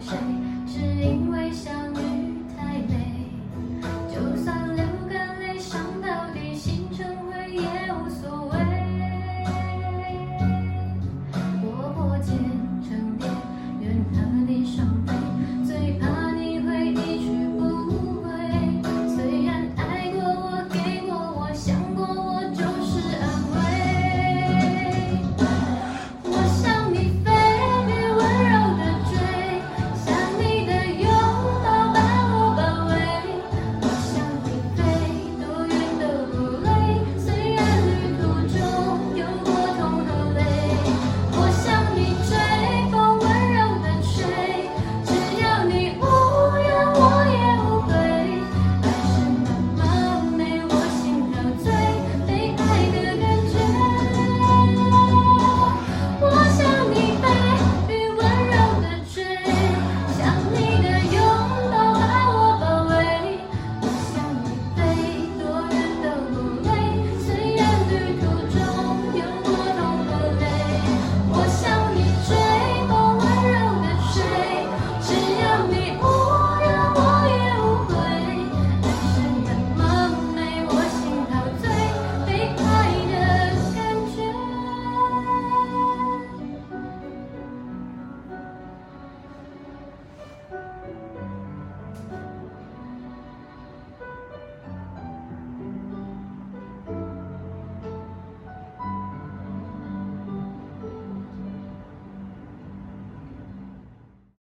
Shanti.